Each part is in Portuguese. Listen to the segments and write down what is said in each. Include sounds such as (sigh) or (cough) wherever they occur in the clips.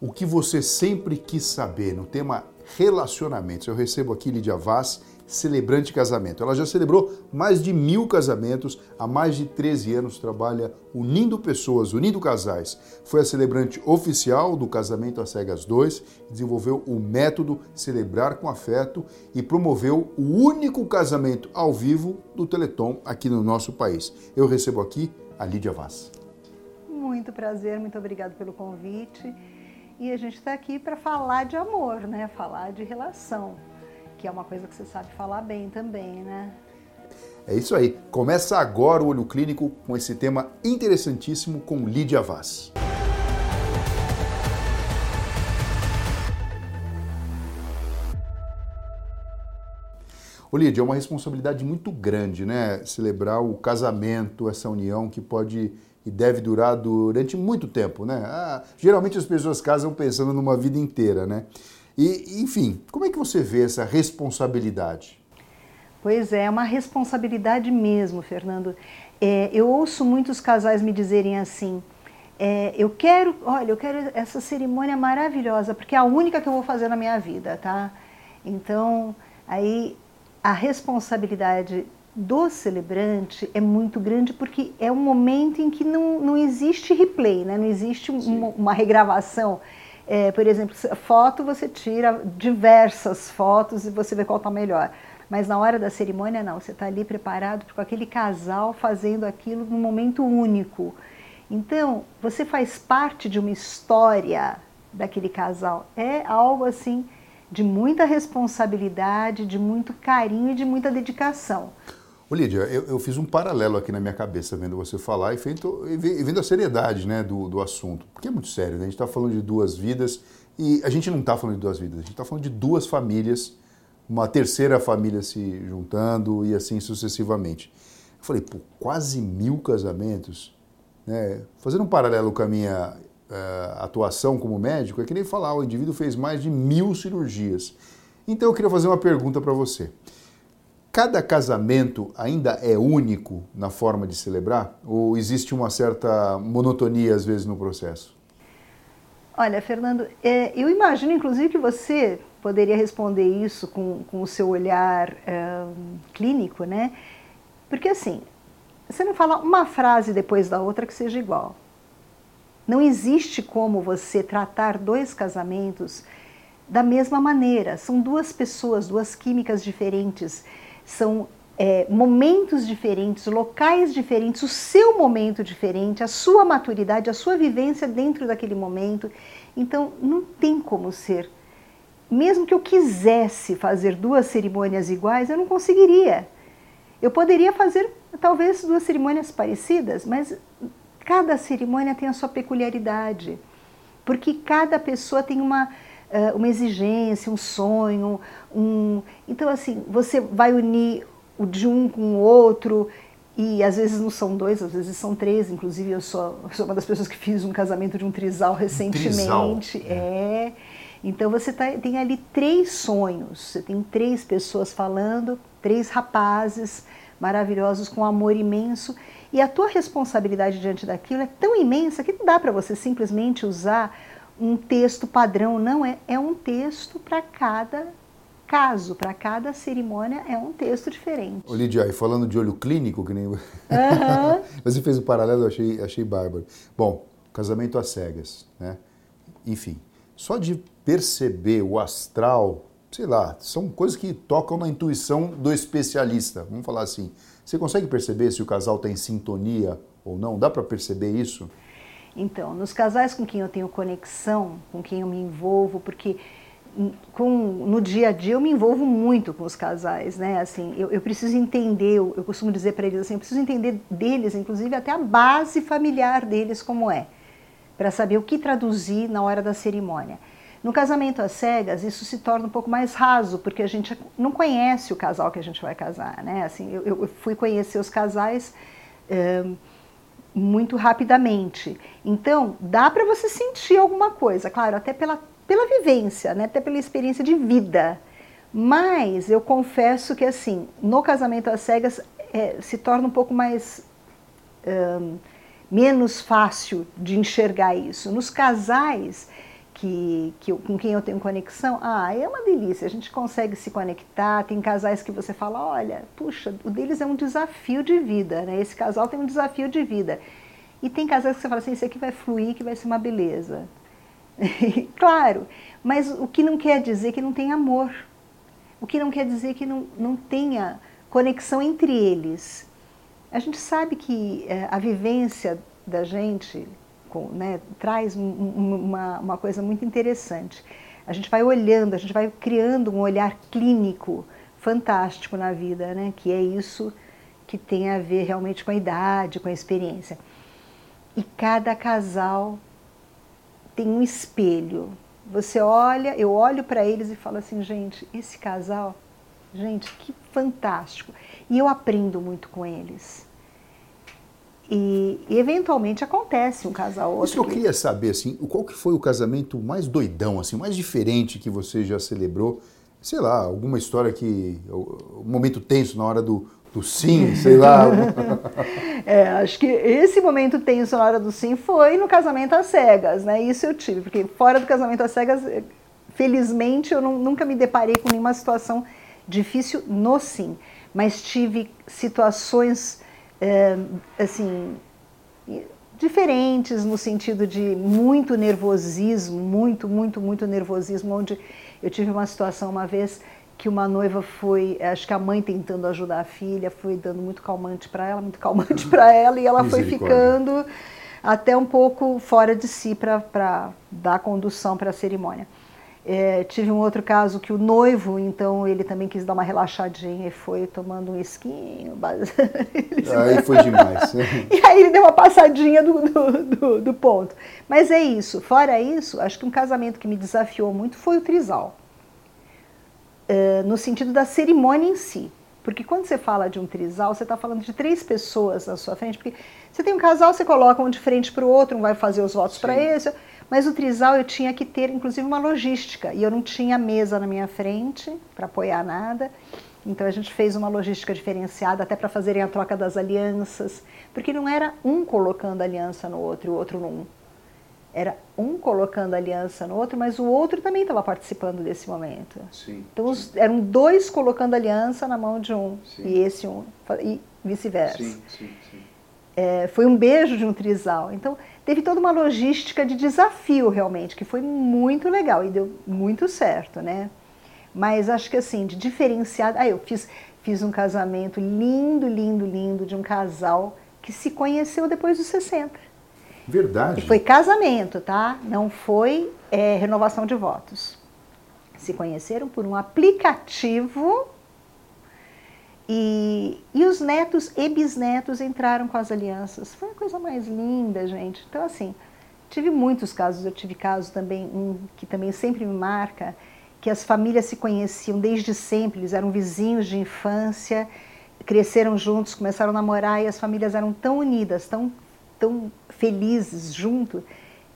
o que você sempre quis saber no tema relacionamentos. Eu recebo aqui Lídia Vaz, celebrante casamento. Ela já celebrou mais de mil casamentos, há mais de 13 anos trabalha unindo pessoas, unindo casais. Foi a celebrante oficial do Casamento às Cegas 2, desenvolveu o método Celebrar com Afeto e promoveu o único casamento ao vivo do Teleton aqui no nosso país. Eu recebo aqui a Lídia Vaz. Muito prazer, muito obrigado pelo convite. E a gente está aqui para falar de amor, né? Falar de relação, que é uma coisa que você sabe falar bem também, né? É isso aí. Começa agora o Olho Clínico com esse tema interessantíssimo com Lídia Vaz. Ô Lídia, é uma responsabilidade muito grande, né? Celebrar o casamento, essa união que pode e deve durar durante muito tempo, né? Ah, geralmente as pessoas casam pensando numa vida inteira, né? E, enfim, como é que você vê essa responsabilidade? Pois é, é uma responsabilidade mesmo, Fernando. É, eu ouço muitos casais me dizerem assim: é, eu quero, olha, eu quero essa cerimônia maravilhosa, porque é a única que eu vou fazer na minha vida, tá? Então, aí a responsabilidade do celebrante é muito grande porque é um momento em que não, não existe replay, né? não existe uma, uma, regravação. É, por exemplo, foto você tira diversas fotos e você vê qual está melhor. Mas na hora da cerimônia, não, você está ali preparado com aquele casal fazendo aquilo num momento único. Então, você faz parte de uma história daquele casal. É algo assim de muita responsabilidade, de muito carinho e de muita dedicação. Ô Lídia, eu, eu, fiz um paralelo aqui na minha cabeça vendo você falar e, feito, e vendo a seriedade né, do, do assunto. Porque é muito sério, né? A gente está falando de duas vidas e a gente não está falando de duas vidas, a gente está falando de duas famílias, uma terceira família se juntando e assim sucessivamente. Eu falei, pô, quase mil casamentos? Né? Fazendo um paralelo com a minha uh, atuação como médico, é que nem falar, o indivíduo fez mais de mil cirurgias. Então eu queria fazer uma pergunta para você. Cada casamento ainda é único na forma de celebrar? Ou existe uma certa monotonia às vezes no processo? Olha, Fernando, é, eu imagino inclusive que você poderia responder isso com, com o seu olhar é, clínico, né? Porque assim, você não fala uma frase depois da outra que seja igual. Não existe como você tratar dois casamentos da mesma maneira. São duas pessoas, duas químicas diferentes são é, momentos diferentes, locais diferentes, o seu momento diferente, a sua maturidade, a sua vivência dentro daquele momento. Então, não tem como ser. Mesmo que eu quisesse fazer duas cerimônias iguais, eu não conseguiria. Eu poderia fazer talvez duas cerimônias parecidas, mas cada cerimônia tem a sua peculiaridade, porque cada pessoa tem uma uma exigência, um sonho, um... Então, assim, você vai unir o de um com o outro e às vezes não são dois, às vezes são três. Inclusive, eu sou, sou uma das pessoas que fiz um casamento de um trisal recentemente. Trisal. É. Então, você tá, tem ali três sonhos, você tem três pessoas falando, três rapazes maravilhosos com amor imenso. E a tua responsabilidade diante daquilo é tão imensa que não dá para você simplesmente usar um texto padrão, não é, é um texto para cada caso, para cada cerimônia é um texto diferente. Ô Lidia, e falando de olho clínico, que nem uhum. (laughs) você fez o um paralelo, eu achei, achei bárbaro. Bom, casamento às cegas, né? Enfim, só de perceber o astral, sei lá, são coisas que tocam na intuição do especialista, vamos falar assim. Você consegue perceber se o casal está em sintonia ou não? Dá para perceber isso? Então, nos casais com quem eu tenho conexão, com quem eu me envolvo, porque com, no dia a dia eu me envolvo muito com os casais, né? Assim, eu, eu preciso entender, eu, eu costumo dizer para eles assim, eu preciso entender deles, inclusive até a base familiar deles como é, para saber o que traduzir na hora da cerimônia. No casamento às cegas, isso se torna um pouco mais raso, porque a gente não conhece o casal que a gente vai casar, né? Assim, eu, eu fui conhecer os casais um, muito rapidamente. Então, dá para você sentir alguma coisa, claro, até pela, pela vivência, né? até pela experiência de vida. Mas eu confesso que, assim, no casamento às cegas é, se torna um pouco mais. Um, menos fácil de enxergar isso. Nos casais que, que com quem eu tenho conexão, ah, é uma delícia, a gente consegue se conectar, tem casais que você fala, olha, puxa, o deles é um desafio de vida, né? Esse casal tem um desafio de vida. E tem casais que você fala assim, isso aqui vai fluir, que vai ser uma beleza. (laughs) claro, mas o que não quer dizer que não tem amor. O que não quer dizer que não, não tenha conexão entre eles. A gente sabe que é, a vivência da gente com, né, traz um, uma, uma coisa muito interessante. A gente vai olhando, a gente vai criando um olhar clínico fantástico na vida, né, que é isso que tem a ver realmente com a idade, com a experiência. E cada casal tem um espelho. Você olha, eu olho para eles e falo assim, gente, esse casal, gente, que fantástico. E eu aprendo muito com eles. E, e, eventualmente acontece um casal outro. Isso que eu queria saber, assim, qual que foi o casamento mais doidão, assim, mais diferente que você já celebrou? Sei lá, alguma história que. um momento tenso na hora do, do sim, sei lá. (laughs) é, acho que esse momento tenso na hora do sim foi no casamento às cegas, né? Isso eu tive, porque fora do casamento às cegas, felizmente eu não, nunca me deparei com nenhuma situação difícil no sim, mas tive situações assim, diferentes no sentido de muito nervosismo, muito, muito, muito nervosismo, onde eu tive uma situação uma vez que uma noiva foi, acho que a mãe tentando ajudar a filha, foi dando muito calmante para ela, muito calmante para (laughs) ela, e ela foi ficando até um pouco fora de si para dar condução para a cerimônia. É, tive um outro caso que o noivo, então, ele também quis dar uma relaxadinha e foi tomando um esquinho. (laughs) Aí foi demais. (laughs) e aí ele deu uma passadinha do, do, do, do, ponto. Mas é isso. Fora isso, acho que um casamento que me desafiou muito foi o trisal. É, no sentido da cerimônia em si. Porque quando você fala de um trisal, você está falando de três pessoas na sua frente. Porque você tem um casal, você coloca um de frente para o outro, um vai fazer os votos para esse mas o trisal eu tinha que ter, inclusive, uma logística. E eu não tinha mesa na minha frente para apoiar nada. Então a gente fez uma logística diferenciada até para fazerem a troca das alianças. Porque não era um colocando aliança no outro e o outro num. Era um colocando aliança no outro, mas o outro também estava participando desse momento. Sim, então os, eram dois colocando aliança na mão de um sim. e esse um, e vice-versa. Sim, sim, sim. É, foi um beijo de um trisal. Então teve toda uma logística de desafio realmente, que foi muito legal e deu muito certo, né? Mas acho que assim, de diferenciado. Ah, eu fiz, fiz um casamento lindo, lindo, lindo de um casal que se conheceu depois dos 60. Verdade. E foi casamento, tá? Não foi é, renovação de votos. Se conheceram por um aplicativo e, e os netos e bisnetos entraram com as alianças. Foi a coisa mais linda, gente. Então, assim, tive muitos casos. Eu tive caso também, um que também sempre me marca, que as famílias se conheciam desde sempre, eles eram vizinhos de infância, cresceram juntos, começaram a namorar e as famílias eram tão unidas, tão, tão felizes junto,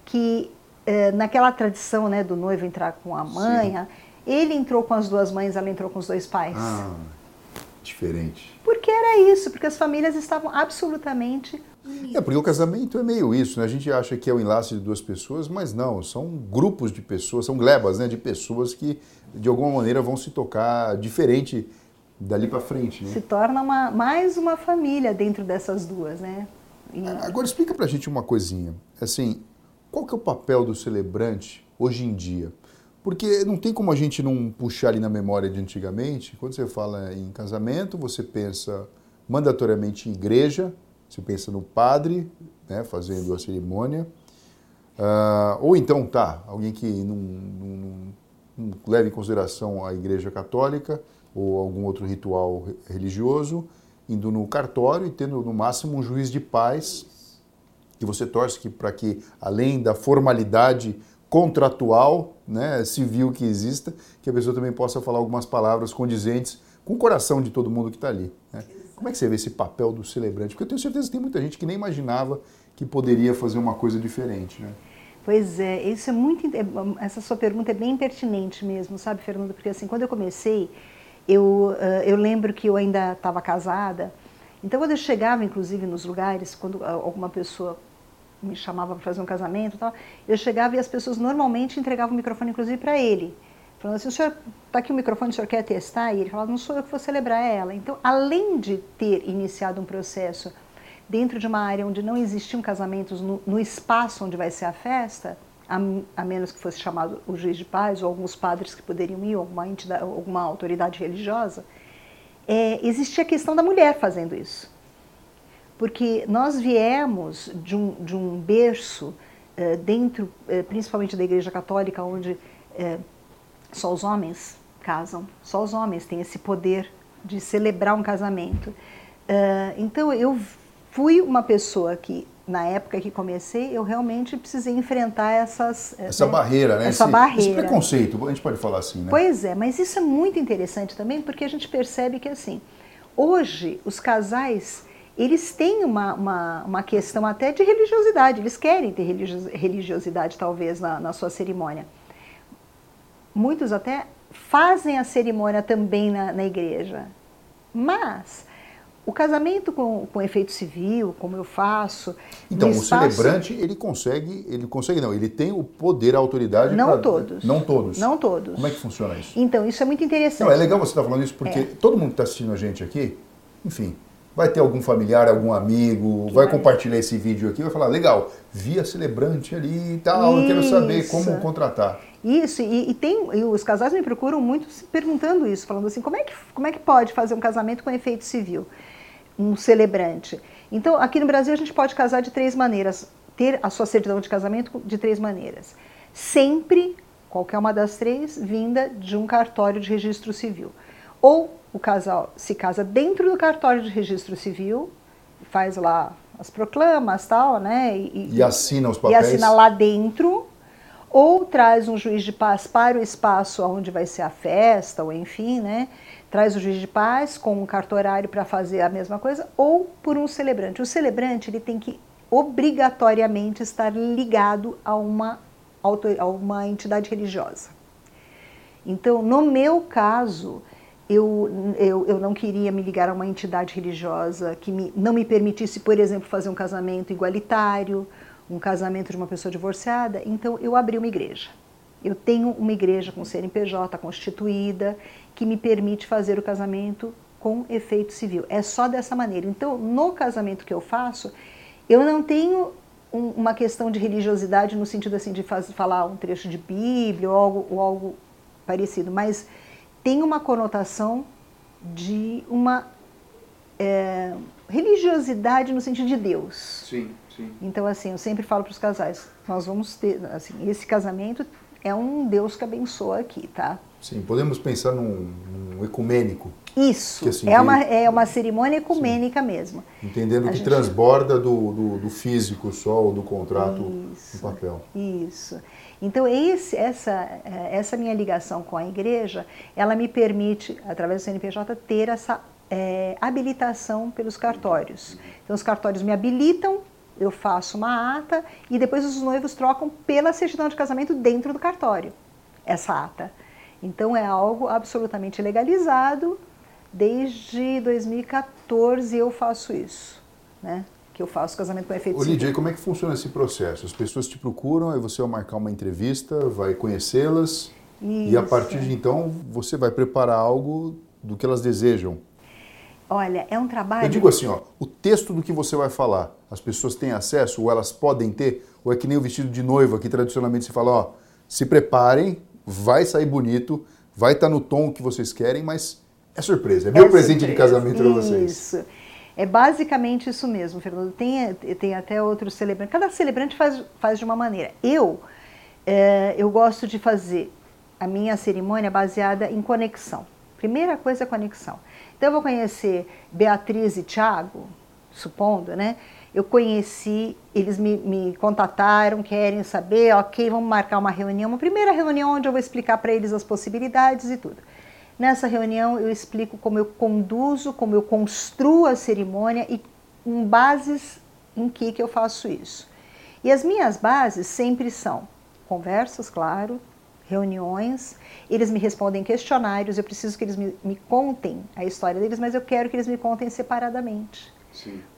que eh, naquela tradição né, do noivo entrar com a mãe, Sim. ele entrou com as duas mães, ela entrou com os dois pais. Ah diferente. Porque era isso, porque as famílias estavam absolutamente. É, porque o casamento é meio isso, né? A gente acha que é o enlace de duas pessoas, mas não, são grupos de pessoas, são glebas, né? De pessoas que de alguma maneira vão se tocar diferente dali para frente. Né? Se torna uma, mais uma família dentro dessas duas, né? E... Agora explica pra gente uma coisinha. Assim, qual que é o papel do celebrante hoje em dia? Porque não tem como a gente não puxar ali na memória de antigamente. Quando você fala em casamento, você pensa mandatoriamente em igreja, você pensa no padre, né, fazendo a cerimônia. Uh, ou então, tá, alguém que não, não, não, leva em consideração a igreja católica ou algum outro ritual religioso, indo no cartório e tendo no máximo um juiz de paz, que você torce para que, além da formalidade contratual, né, civil que exista, que a pessoa também possa falar algumas palavras condizentes com o coração de todo mundo que está ali. Né? Como é que você vê esse papel do celebrante? Porque eu tenho certeza que tem muita gente que nem imaginava que poderia fazer uma coisa diferente. Né? Pois é, isso é muito. Essa sua pergunta é bem pertinente mesmo, sabe, Fernando? Porque assim, quando eu comecei, eu, eu lembro que eu ainda estava casada. Então, quando eu chegava, inclusive, nos lugares, quando alguma pessoa me chamava para fazer um casamento, tal, eu chegava e as pessoas normalmente entregavam o microfone, inclusive, para ele. Falando assim, o senhor, está aqui o microfone, o senhor quer testar? E ele falava, não sou eu que vou celebrar ela. Então, além de ter iniciado um processo dentro de uma área onde não existiam casamentos, no, no espaço onde vai ser a festa, a, a, menos que fosse chamado o juiz de paz ou alguns padres que poderiam ir, alguma, entidade, alguma autoridade religiosa, é, existia a questão da mulher fazendo isso. Porque nós viemos de um, de um berço é, dentro, é, principalmente da Igreja Católica, onde é, só os homens casam, só os homens têm esse poder de celebrar um casamento. então eu fui uma pessoa que na época que comecei, eu realmente precisei enfrentar essas essa né, barreira, né? Essa esse, barreira. Esse preconceito, a gente pode falar assim, né? Pois é, mas isso é muito interessante também, porque a gente percebe que assim, hoje os casais eles têm uma, uma, uma questão até de religiosidade, eles querem ter religiosidade talvez na, na sua cerimônia. Muitos até fazem a cerimônia também na, na igreja, mas o casamento com, com efeito civil, como eu faço. Então, espaço... o celebrante, ele consegue, ele consegue não, ele tem o poder, a autoridade. Não pra... todos. Não todos. Não todos. Como é que funciona isso? Então, isso é muito interessante. Não, é legal você estar tá falando isso, porque é. todo mundo que está assistindo a gente aqui, enfim, vai ter algum familiar, algum amigo, vai, vai compartilhar esse vídeo aqui, vai falar, legal, via celebrante ali e tal, isso. eu quero saber como contratar. Isso, e, e, tem, e os casais me procuram muito perguntando isso, falando assim, como é, que, como é que pode fazer um casamento com efeito civil? um celebrante. Então, aqui no Brasil, a gente pode casar de três maneiras, ter a sua certidão de casamento de três maneiras. Sempre, qualquer uma das três, vinda de um cartório de registro civil. Ou o casal se casa dentro do cartório de registro civil, faz lá as proclamas, tal, né? E, e assina os papéis. E assina lá dentro, ou traz um juiz de paz para o espaço onde vai ser a festa, ou enfim, né? traz o juiz de paz com um cartorário para fazer a mesma coisa, ou por um celebrante. O celebrante ele tem que obrigatoriamente estar ligado a uma, a uma entidade religiosa. Então, no meu caso, eu, eu, eu não queria me ligar a uma entidade religiosa que me, não me permitisse, por exemplo, fazer um casamento igualitário, um casamento de uma pessoa divorciada, então eu abri uma igreja. Eu tenho uma igreja com CNPJ constituída que me permite fazer o casamento com efeito civil. É só dessa maneira. Então, no casamento que eu faço, eu não tenho um, uma questão de religiosidade no sentido assim de faz, falar um trecho de Bíblia ou algo, ou algo parecido, mas tem uma conotação de uma é, religiosidade no sentido de Deus. Sim, sim. Então, assim, eu sempre falo para os casais, nós vamos ter, assim, esse casamento é um Deus que abençoa aqui, tá? Sim, podemos pensar num, num ecumênico. Isso, assim, é, uma, é uma cerimônia ecumênica sim. mesmo. Entendendo a que gente... transborda do, do, do, físico só, ou do contrato isso, no papel. Isso. Então, esse, essa, é, essa minha ligação com a igreja, ela me permite, através do CNPJ, ter essa é, habilitação pelos cartórios. Então, os cartórios me habilitam, eu faço uma ata e depois os noivos trocam pela certidão de casamento dentro do cartório, essa ata. Então é algo absolutamente legalizado. Desde 2014 eu faço isso, né? Que eu faço casamento com efeito Lídia, como é que funciona esse processo? As pessoas te procuram, aí você vai marcar uma entrevista, vai conhecê-las e a partir de então você vai preparar algo do que elas desejam. Olha, é um trabalho. Eu digo assim, ó, o texto do que você vai falar, as pessoas têm acesso ou elas podem ter, ou é que nem o vestido de noiva que tradicionalmente se fala, ó, se preparem, vai sair bonito, vai estar tá no tom que vocês querem, mas é surpresa. É meu é presente surpresa. de casamento para vocês. Isso. É basicamente isso mesmo, Fernando. Tem, tem até outros celebrantes. Cada celebrante faz, faz de uma maneira. Eu, é, eu gosto de fazer a minha cerimônia baseada em conexão. Primeira coisa é conexão. Então eu vou conhecer Beatriz e Tiago, supondo, né? Eu conheci, eles me, me, contataram, querem saber, ok, vamos marcar uma reunião, uma primeira reunião onde eu vou explicar para eles as possibilidades e tudo. Nessa reunião eu explico como eu conduzo, como eu construo a cerimônia e com bases em que, que eu faço isso. E as minhas bases sempre são conversas, claro, reuniões, eles me respondem questionários, eu preciso que eles me, me contem a história deles, mas eu quero que eles me contem separadamente.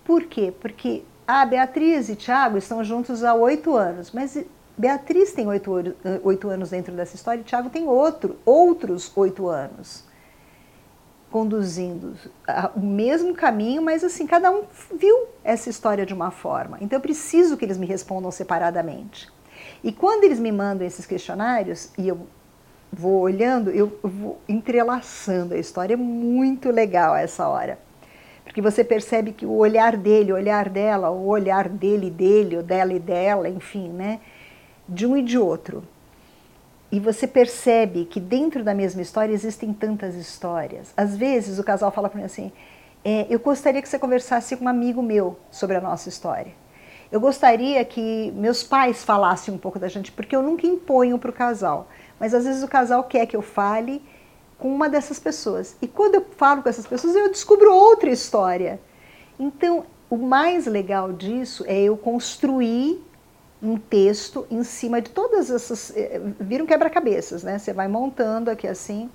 Por quê? Porque Ah, Beatriz e Tiago estão juntos há oito anos, mas Beatriz tem oito, oito anos dentro dessa história e Tiago tem outro, outros oito anos conduzindo o mesmo caminho, mas assim, cada um viu essa história de uma forma. Então eu preciso que eles me respondam separadamente. E quando eles me mandam esses questionários e eu vou olhando, eu vou entrelaçando a história, é muito legal essa hora. Porque você percebe que o olhar dele, o olhar dela, o olhar dele dele, o dela e dela, enfim, né? De um e de outro e você percebe que dentro da mesma história existem tantas histórias. Às vezes o casal fala para mim assim: é, eu gostaria que você conversasse com um amigo meu sobre a nossa história. Eu gostaria que meus pais falassem um pouco da gente, porque eu nunca imponho para o casal. Mas às vezes o casal quer que eu fale com uma dessas pessoas. E quando eu falo com essas pessoas, eu descubro outra história. Então, o mais legal disso é eu construir um texto em cima de todas essas. Eh, viram quebra-cabeças, né? Você vai montando aqui assim.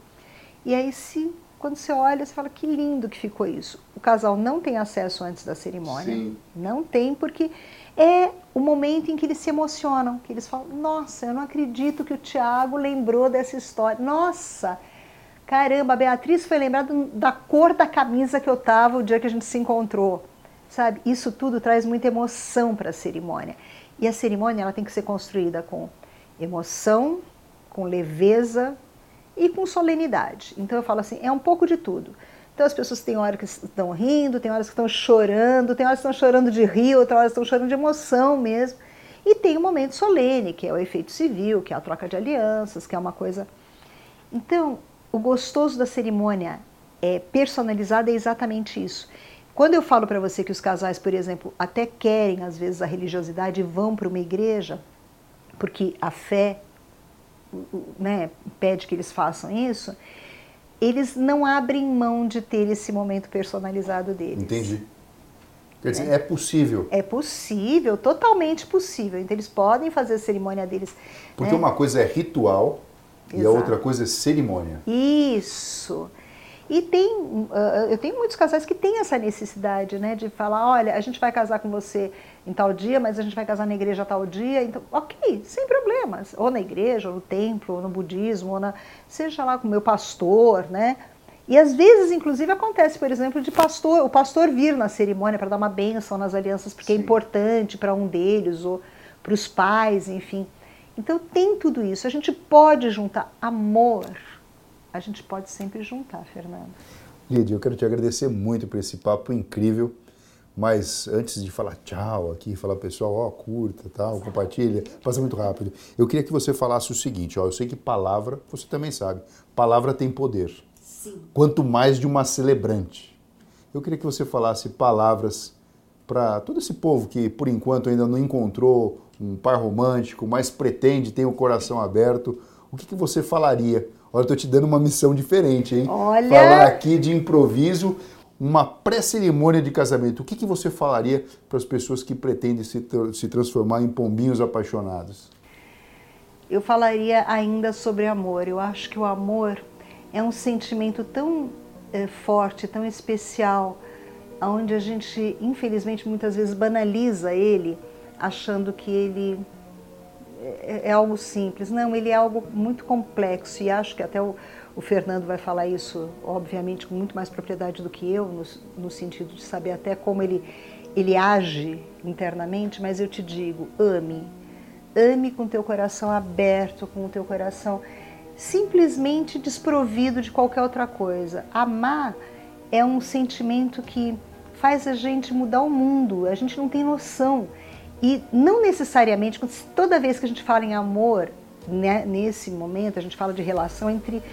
E aí, se, quando você olha, você fala que lindo que ficou isso. O casal não tem acesso antes da cerimônia. Sim. Não tem, porque é o momento em que eles se emocionam, que eles falam: Nossa, eu não acredito que o Tiago lembrou dessa história. Nossa! Caramba, a Beatriz foi lembrada da cor da camisa que eu tava o dia que a gente se encontrou. Sabe? Isso tudo traz muita emoção para a cerimônia. E a cerimônia ela tem que ser construída com emoção, com leveza e com solenidade. Então eu falo assim, é um pouco de tudo. Então as pessoas têm horas que estão rindo, tem horas que estão chorando, tem horas que estão chorando de rir, outras horas estão chorando de emoção mesmo. E tem o um momento solene, que é o efeito civil, que é a troca de alianças, que é uma coisa. Então, o gostoso da cerimônia é personalizada é exatamente isso. Quando eu falo para você que os casais, por exemplo, até querem às vezes a religiosidade e vão para uma igreja, porque a fé né, pede que eles façam isso, eles não abrem mão de ter esse momento personalizado deles. Entendi. Quer dizer, é, é possível. É possível, totalmente possível. Então eles podem fazer a cerimônia deles. Porque né? uma coisa é ritual Exato. e a outra coisa é cerimônia. Isso. E tem, uh, eu tenho muitos casais que têm essa necessidade, né, de falar, olha, a gente vai casar com você em tal dia, mas a gente vai casar na igreja tal dia, então, ok, sem problemas, ou na igreja, ou no templo, ou no budismo, ou na, seja lá com o meu pastor, né, e às vezes, inclusive, acontece, por exemplo, de pastor, o pastor vir na cerimônia para dar uma bênção nas alianças, porque é Sim. é importante para um deles, ou para os pais, enfim. Então tem tudo isso. A gente pode juntar amor a gente pode sempre juntar, Fernando. Lídia, eu quero te agradecer muito por esse papo incrível. Mas antes de falar tchau aqui, falar pessoal, ó, curta, tal, compartilha, passa muito rápido. Eu queria que você falasse o seguinte, ó, eu sei que palavra, você também sabe, palavra tem poder. Sim. Quanto mais de uma celebrante. Eu queria que você falasse palavras para todo esse povo que por enquanto ainda não encontrou um par romântico, mas pretende, tem o coração aberto. O que, que você falaria Olha, eu tô te dando uma missão diferente, hein? Olha! Falar aqui de improviso uma pré-cerimônia de casamento. O que, que você falaria para as pessoas que pretendem se, se transformar em pombinhos apaixonados? Eu falaria ainda sobre amor. Eu acho que o amor é um sentimento tão é, forte, tão especial, onde a gente, infelizmente, muitas vezes banaliza ele, achando que ele é, é, algo simples. Não, ele é algo muito complexo e acho que até o, o, Fernando vai falar isso, obviamente, com muito mais propriedade do que eu, no, no sentido de saber até como ele, ele age internamente, mas eu te digo, ame. Ame com teu coração aberto, com o teu coração simplesmente desprovido de qualquer outra coisa. Amar é um sentimento que faz a gente mudar o mundo. A gente não tem noção e não necessariamente, toda vez que a gente fala em amor, né, nesse momento, a gente fala de relação entre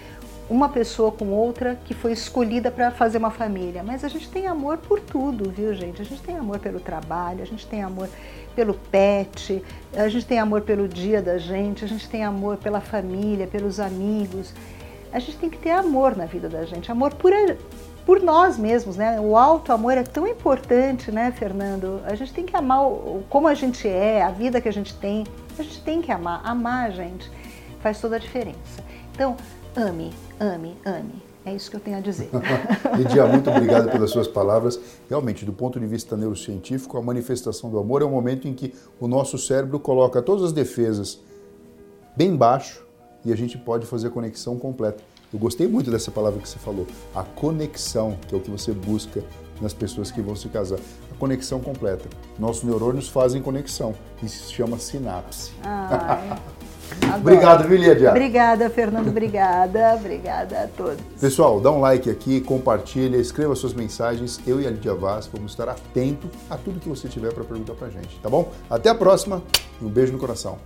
uma pessoa com outra que foi escolhida para fazer uma família. Mas a gente tem amor por tudo, viu, gente? A gente tem amor pelo trabalho, a gente tem amor pelo pet, a gente tem amor pelo dia da gente, a gente tem amor pela família, pelos amigos. A gente tem que ter amor na vida da gente, amor por, por nós mesmos, né? O alto amor é tão importante, né, Fernando? A gente tem que amar o, como a gente é, a vida que a gente tem. A gente tem que amar. Amar, gente, faz toda a diferença. Então, ame, ame, ame. É isso que eu tenho a dizer. (laughs) Lidia, muito obrigado pelas suas palavras. Realmente, do ponto de vista neurocientífico, a manifestação do amor é o momento em que o nosso cérebro coloca todas as defesas bem baixo e a gente pode fazer a conexão completa. Eu gostei muito dessa palavra que você falou, a conexão, que é o que você busca nas pessoas que vão se casar. A conexão completa. Nossos neurônios fazem conexão. Isso se chama sinapse. Ai. (laughs) Obrigado, viu, Lídia? Obrigada, Fernando. Obrigada. Obrigada a todos. Pessoal, dá um like aqui, compartilha, escreva suas mensagens. Eu e a Lídia Vaz vamos estar atento a tudo que você tiver para perguntar para gente, tá bom? Até a próxima e um beijo no coração.